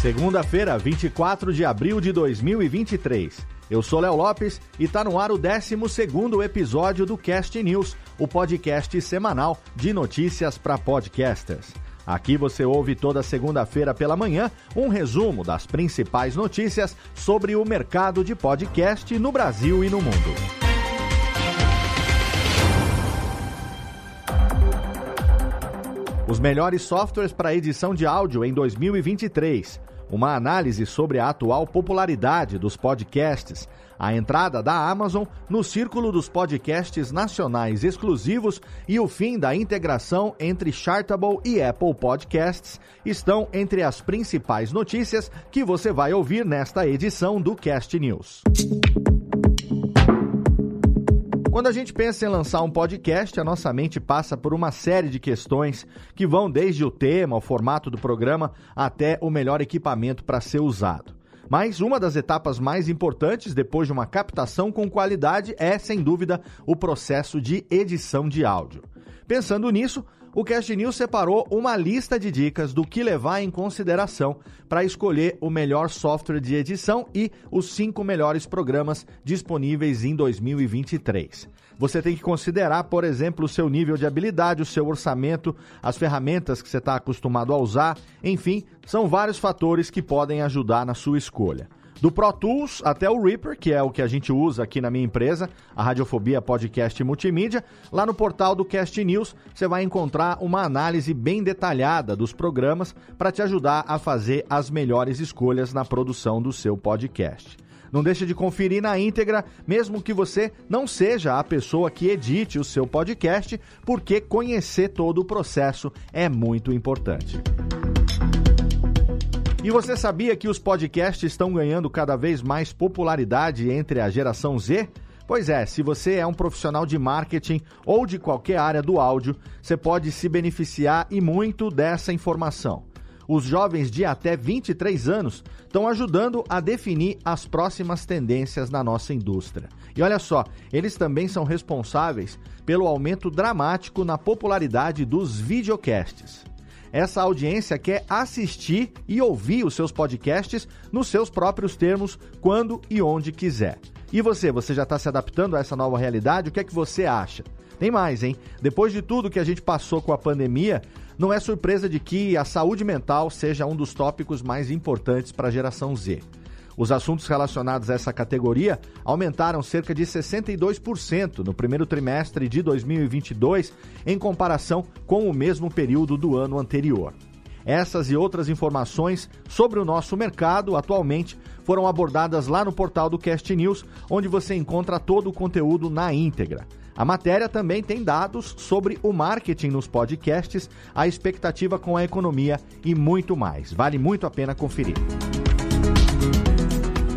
Segunda-feira, 24 de abril de 2023. Eu sou Léo Lopes e tá no ar o 12 episódio do Cast News, o podcast semanal de notícias para podcasters. Aqui você ouve toda segunda-feira pela manhã um resumo das principais notícias sobre o mercado de podcast no Brasil e no mundo. Os melhores softwares para edição de áudio em 2023 uma análise sobre a atual popularidade dos podcasts, a entrada da Amazon no círculo dos podcasts nacionais exclusivos e o fim da integração entre Chartable e Apple Podcasts estão entre as principais notícias que você vai ouvir nesta edição do Cast News. Quando a gente pensa em lançar um podcast, a nossa mente passa por uma série de questões que vão desde o tema, o formato do programa, até o melhor equipamento para ser usado. Mas uma das etapas mais importantes depois de uma captação com qualidade é, sem dúvida, o processo de edição de áudio. Pensando nisso, o Cast News separou uma lista de dicas do que levar em consideração para escolher o melhor software de edição e os cinco melhores programas disponíveis em 2023. Você tem que considerar, por exemplo, o seu nível de habilidade, o seu orçamento, as ferramentas que você está acostumado a usar, enfim, são vários fatores que podem ajudar na sua escolha. Do Pro Tools até o Reaper, que é o que a gente usa aqui na minha empresa, a Radiofobia Podcast Multimídia. Lá no portal do Cast News, você vai encontrar uma análise bem detalhada dos programas para te ajudar a fazer as melhores escolhas na produção do seu podcast. Não deixe de conferir na íntegra, mesmo que você não seja a pessoa que edite o seu podcast, porque conhecer todo o processo é muito importante. E você sabia que os podcasts estão ganhando cada vez mais popularidade entre a geração Z? Pois é, se você é um profissional de marketing ou de qualquer área do áudio, você pode se beneficiar e muito dessa informação. Os jovens de até 23 anos estão ajudando a definir as próximas tendências na nossa indústria. E olha só, eles também são responsáveis pelo aumento dramático na popularidade dos videocasts. Essa audiência quer assistir e ouvir os seus podcasts nos seus próprios termos, quando e onde quiser. E você, você já está se adaptando a essa nova realidade? O que é que você acha? Tem mais, hein? Depois de tudo que a gente passou com a pandemia, não é surpresa de que a saúde mental seja um dos tópicos mais importantes para a geração Z. Os assuntos relacionados a essa categoria aumentaram cerca de 62% no primeiro trimestre de 2022 em comparação com o mesmo período do ano anterior. Essas e outras informações sobre o nosso mercado atualmente foram abordadas lá no portal do Cast News, onde você encontra todo o conteúdo na íntegra. A matéria também tem dados sobre o marketing nos podcasts, a expectativa com a economia e muito mais. Vale muito a pena conferir.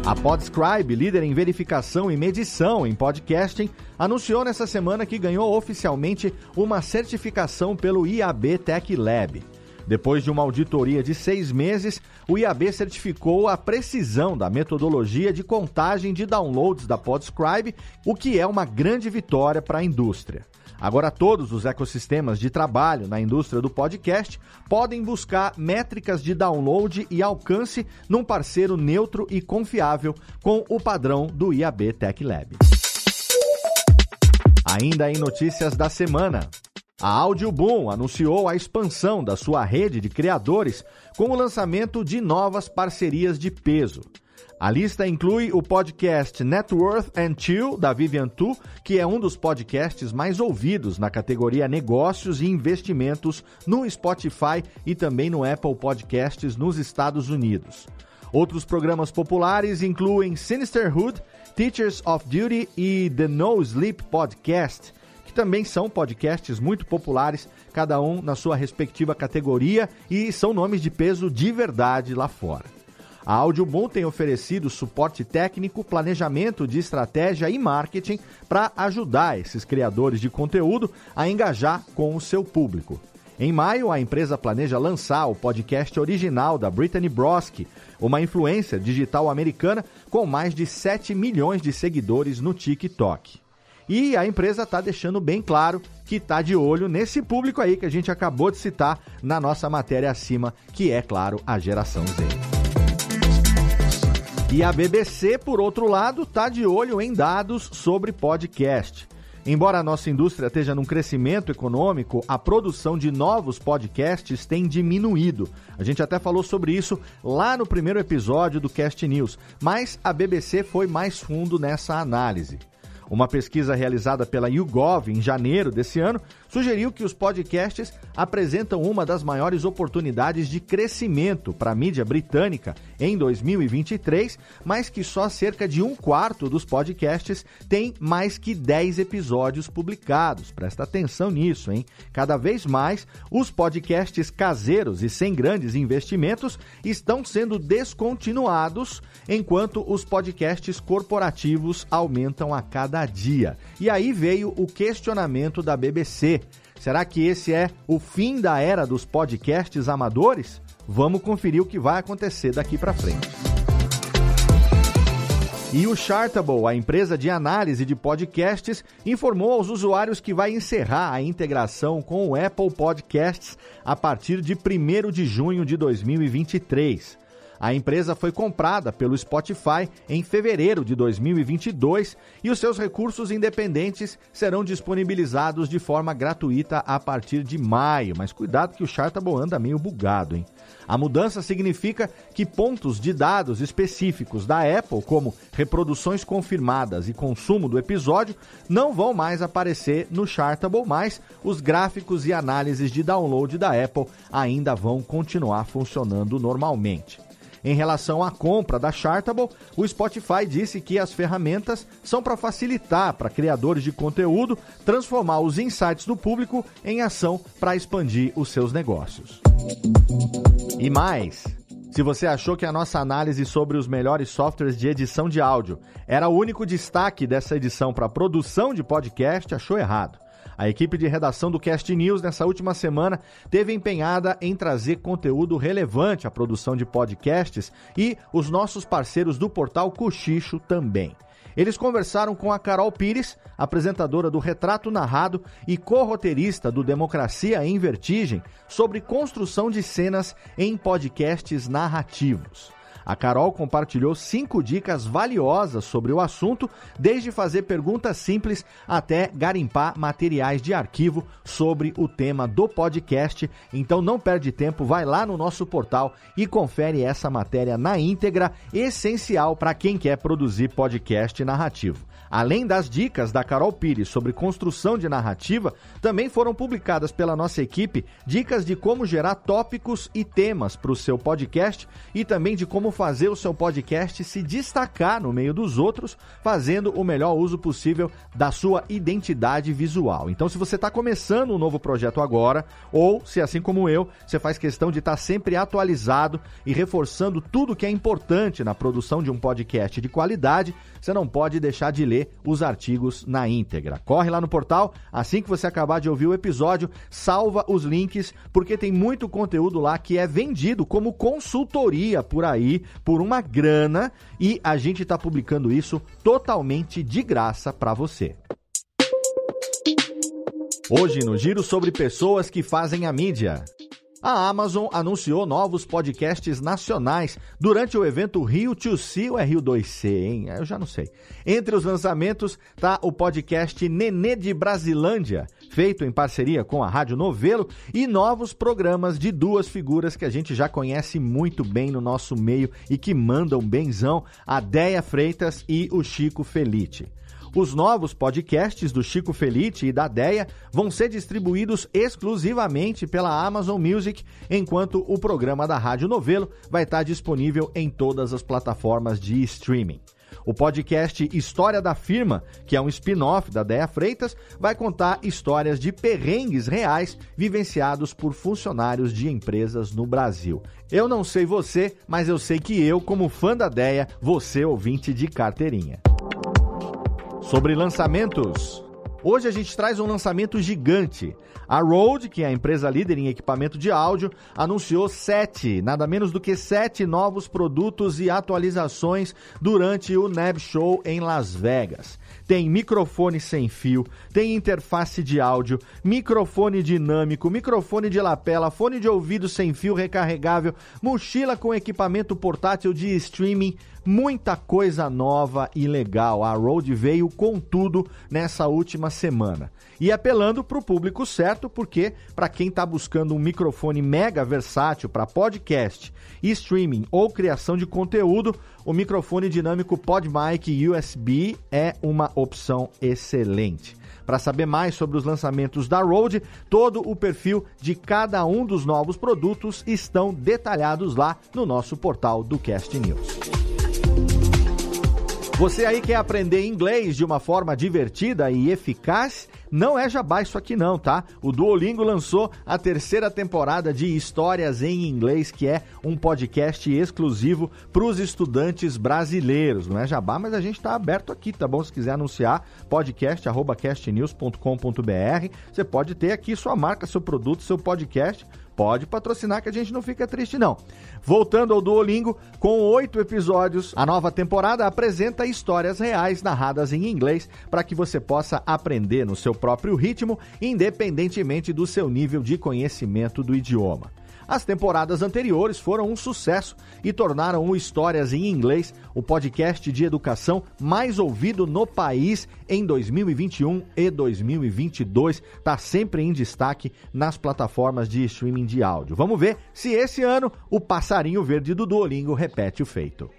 A Podscribe, líder em verificação e medição em podcasting, anunciou nessa semana que ganhou oficialmente uma certificação pelo IAB Tech Lab. Depois de uma auditoria de seis meses, o IAB certificou a precisão da metodologia de contagem de downloads da Podscribe, o que é uma grande vitória para a indústria. Agora, todos os ecossistemas de trabalho na indústria do podcast podem buscar métricas de download e alcance num parceiro neutro e confiável com o padrão do IAB Tech Lab. Ainda em notícias da semana. A Audioboom anunciou a expansão da sua rede de criadores com o lançamento de novas parcerias de peso. A lista inclui o podcast Net Worth and Chill, da Vivian Tu, que é um dos podcasts mais ouvidos na categoria Negócios e Investimentos no Spotify e também no Apple Podcasts nos Estados Unidos. Outros programas populares incluem Sinisterhood, Teachers of Duty e The No Sleep Podcast, que também são podcasts muito populares, cada um na sua respectiva categoria e são nomes de peso de verdade lá fora. A Audioboom tem oferecido suporte técnico, planejamento de estratégia e marketing para ajudar esses criadores de conteúdo a engajar com o seu público. Em maio, a empresa planeja lançar o podcast original da Brittany Broski, uma influencer digital americana com mais de 7 milhões de seguidores no TikTok. E a empresa está deixando bem claro que está de olho nesse público aí que a gente acabou de citar na nossa matéria acima, que é, claro, a geração Z. E a BBC, por outro lado, está de olho em dados sobre podcast. Embora a nossa indústria esteja num crescimento econômico, a produção de novos podcasts tem diminuído. A gente até falou sobre isso lá no primeiro episódio do Cast News, mas a BBC foi mais fundo nessa análise. Uma pesquisa realizada pela YouGov em janeiro desse ano sugeriu que os podcasts apresentam uma das maiores oportunidades de crescimento para a mídia britânica em 2023, mas que só cerca de um quarto dos podcasts tem mais que 10 episódios publicados. Presta atenção nisso, hein? Cada vez mais, os podcasts caseiros e sem grandes investimentos estão sendo descontinuados, enquanto os podcasts corporativos aumentam a cada dia. E aí veio o questionamento da BBC Será que esse é o fim da era dos podcasts amadores? Vamos conferir o que vai acontecer daqui para frente. E o Chartable, a empresa de análise de podcasts, informou aos usuários que vai encerrar a integração com o Apple Podcasts a partir de 1 de junho de 2023. A empresa foi comprada pelo Spotify em fevereiro de 2022 e os seus recursos independentes serão disponibilizados de forma gratuita a partir de maio. Mas cuidado que o Chartable anda meio bugado, hein? A mudança significa que pontos de dados específicos da Apple, como reproduções confirmadas e consumo do episódio, não vão mais aparecer no Chartable, mas os gráficos e análises de download da Apple ainda vão continuar funcionando normalmente. Em relação à compra da Chartable, o Spotify disse que as ferramentas são para facilitar para criadores de conteúdo transformar os insights do público em ação para expandir os seus negócios. E mais, se você achou que a nossa análise sobre os melhores softwares de edição de áudio era o único destaque dessa edição para produção de podcast, achou errado. A equipe de redação do Cast News nessa última semana teve empenhada em trazer conteúdo relevante à produção de podcasts e os nossos parceiros do portal Cochicho também. Eles conversaram com a Carol Pires, apresentadora do Retrato Narrado e co-roteirista do Democracia em Vertigem, sobre construção de cenas em podcasts narrativos. A Carol compartilhou cinco dicas valiosas sobre o assunto, desde fazer perguntas simples até garimpar materiais de arquivo sobre o tema do podcast. Então não perde tempo, vai lá no nosso portal e confere essa matéria na íntegra, essencial para quem quer produzir podcast narrativo. Além das dicas da Carol Pires sobre construção de narrativa, também foram publicadas pela nossa equipe dicas de como gerar tópicos e temas para o seu podcast e também de como fazer o seu podcast se destacar no meio dos outros, fazendo o melhor uso possível da sua identidade visual. Então, se você está começando um novo projeto agora, ou se assim como eu, você faz questão de estar tá sempre atualizado e reforçando tudo que é importante na produção de um podcast de qualidade, você não pode deixar de ler os artigos na íntegra. Corre lá no portal, assim que você acabar de ouvir o episódio, salva os links, porque tem muito conteúdo lá que é vendido como consultoria por aí, por uma grana, e a gente está publicando isso totalmente de graça para você. Hoje no Giro sobre pessoas que fazem a mídia. A Amazon anunciou novos podcasts nacionais durante o evento Rio 2C ou é Rio 2C, hein? Eu já não sei. Entre os lançamentos está o podcast Nenê de Brasilândia, feito em parceria com a Rádio Novelo, e novos programas de duas figuras que a gente já conhece muito bem no nosso meio e que mandam benzão, a Deia Freitas e o Chico Felite. Os novos podcasts do Chico Felite e da Deia vão ser distribuídos exclusivamente pela Amazon Music, enquanto o programa da Rádio Novelo vai estar disponível em todas as plataformas de streaming. O podcast História da Firma, que é um spin-off da Deia Freitas, vai contar histórias de perrengues reais vivenciados por funcionários de empresas no Brasil. Eu não sei você, mas eu sei que eu, como fã da Deia, você ouvinte de carteirinha. Sobre lançamentos. Hoje a gente traz um lançamento gigante. A Rode, que é a empresa líder em equipamento de áudio, anunciou sete, nada menos do que sete novos produtos e atualizações durante o NAB Show em Las Vegas. Tem microfone sem fio, tem interface de áudio, microfone dinâmico, microfone de lapela, fone de ouvido sem fio recarregável, mochila com equipamento portátil de streaming, muita coisa nova e legal. A Rode veio com tudo nessa última semana. E apelando para o público certo, porque para quem está buscando um microfone mega versátil para podcast, streaming ou criação de conteúdo, o microfone dinâmico PodMic USB é uma opção excelente. Para saber mais sobre os lançamentos da Rode, todo o perfil de cada um dos novos produtos estão detalhados lá no nosso portal do Cast News. Você aí quer aprender inglês de uma forma divertida e eficaz? Não é jabá isso aqui não, tá? O Duolingo lançou a terceira temporada de Histórias em Inglês, que é um podcast exclusivo para os estudantes brasileiros. Não é jabá, mas a gente está aberto aqui, tá bom? Se quiser anunciar, podcast@castnews.com.br. Você pode ter aqui sua marca, seu produto, seu podcast Pode patrocinar que a gente não fica triste, não. Voltando ao Duolingo, com oito episódios, a nova temporada apresenta histórias reais narradas em inglês para que você possa aprender no seu próprio ritmo, independentemente do seu nível de conhecimento do idioma. As temporadas anteriores foram um sucesso e tornaram o Histórias em Inglês o podcast de educação mais ouvido no país em 2021 e 2022. Está sempre em destaque nas plataformas de streaming de áudio. Vamos ver se esse ano o passarinho verde do Duolingo repete o feito.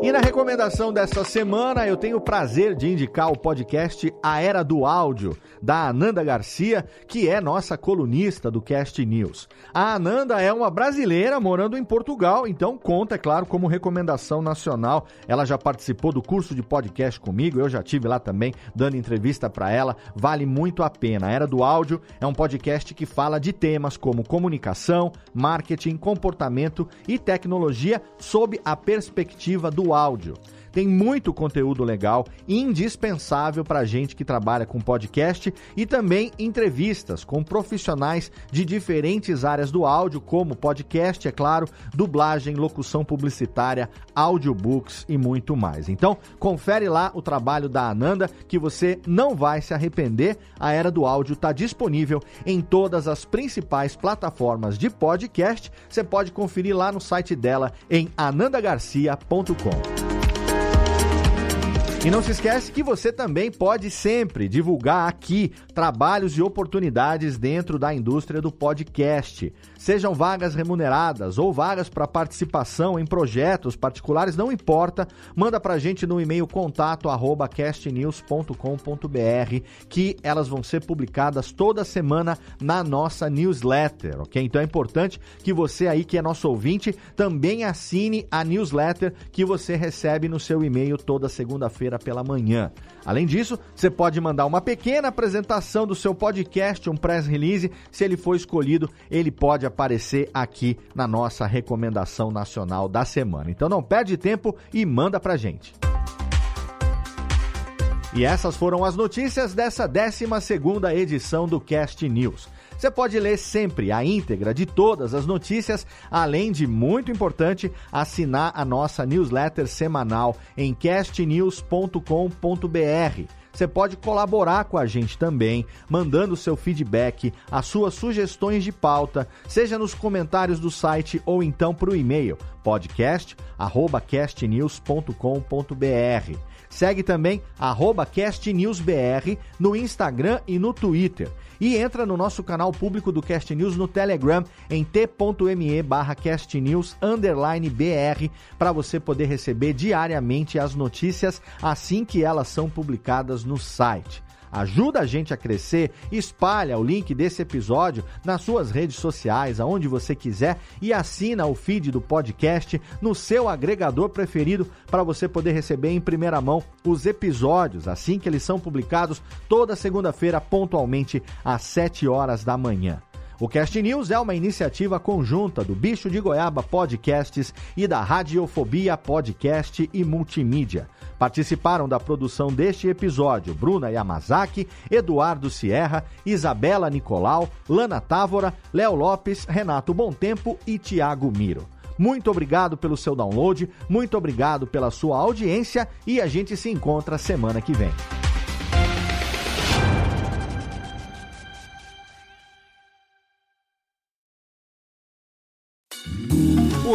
E na recomendação dessa semana, eu tenho o prazer de indicar o podcast A Era do Áudio, da Ananda Garcia, que é nossa colunista do Cast News. A Ananda é uma brasileira morando em Portugal, então conta, é claro, como recomendação nacional. Ela já participou do curso de podcast comigo, eu já tive lá também dando entrevista para ela. Vale muito a pena. A Era do Áudio é um podcast que fala de temas como comunicação, marketing, comportamento e tecnologia sob a perspectiva do áudio. Tem muito conteúdo legal, indispensável para gente que trabalha com podcast e também entrevistas com profissionais de diferentes áreas do áudio, como podcast, é claro, dublagem, locução publicitária, audiobooks e muito mais. Então, confere lá o trabalho da Ananda que você não vai se arrepender. A Era do Áudio está disponível em todas as principais plataformas de podcast. Você pode conferir lá no site dela em anandagarcia.com. E não se esquece que você também pode sempre divulgar aqui trabalhos e oportunidades dentro da indústria do podcast. Sejam vagas remuneradas ou vagas para participação em projetos particulares, não importa, manda para a gente no e-mail contato arroba castnews.com.br que elas vão ser publicadas toda semana na nossa newsletter, ok? Então é importante que você aí que é nosso ouvinte também assine a newsletter que você recebe no seu e-mail toda segunda-feira pela manhã. Além disso, você pode mandar uma pequena apresentação do seu podcast, um press release. Se ele for escolhido, ele pode aparecer aqui na nossa recomendação nacional da semana. Então não perde tempo e manda pra gente. E essas foram as notícias dessa 12 segunda edição do Cast News. Você pode ler sempre a íntegra de todas as notícias, além de, muito importante, assinar a nossa newsletter semanal em castnews.com.br. Você pode colaborar com a gente também, mandando seu feedback, as suas sugestões de pauta, seja nos comentários do site ou então para o e-mail podcast@castnews.com.br. Segue também @castnewsbr no Instagram e no Twitter e entra no nosso canal público do Cast News no Telegram em t.me barra castnews br para você poder receber diariamente as notícias assim que elas são publicadas no site. Ajuda a gente a crescer, espalha o link desse episódio nas suas redes sociais, aonde você quiser e assina o feed do podcast no seu agregador preferido para você poder receber em primeira mão os episódios assim que eles são publicados toda segunda-feira pontualmente às 7 horas da manhã. O Cast News é uma iniciativa conjunta do Bicho de Goiaba Podcasts e da Radiofobia Podcast e Multimídia. Participaram da produção deste episódio Bruna Yamazaki, Eduardo Sierra, Isabela Nicolau, Lana Távora, Léo Lopes, Renato Tempo e Tiago Miro. Muito obrigado pelo seu download, muito obrigado pela sua audiência e a gente se encontra semana que vem.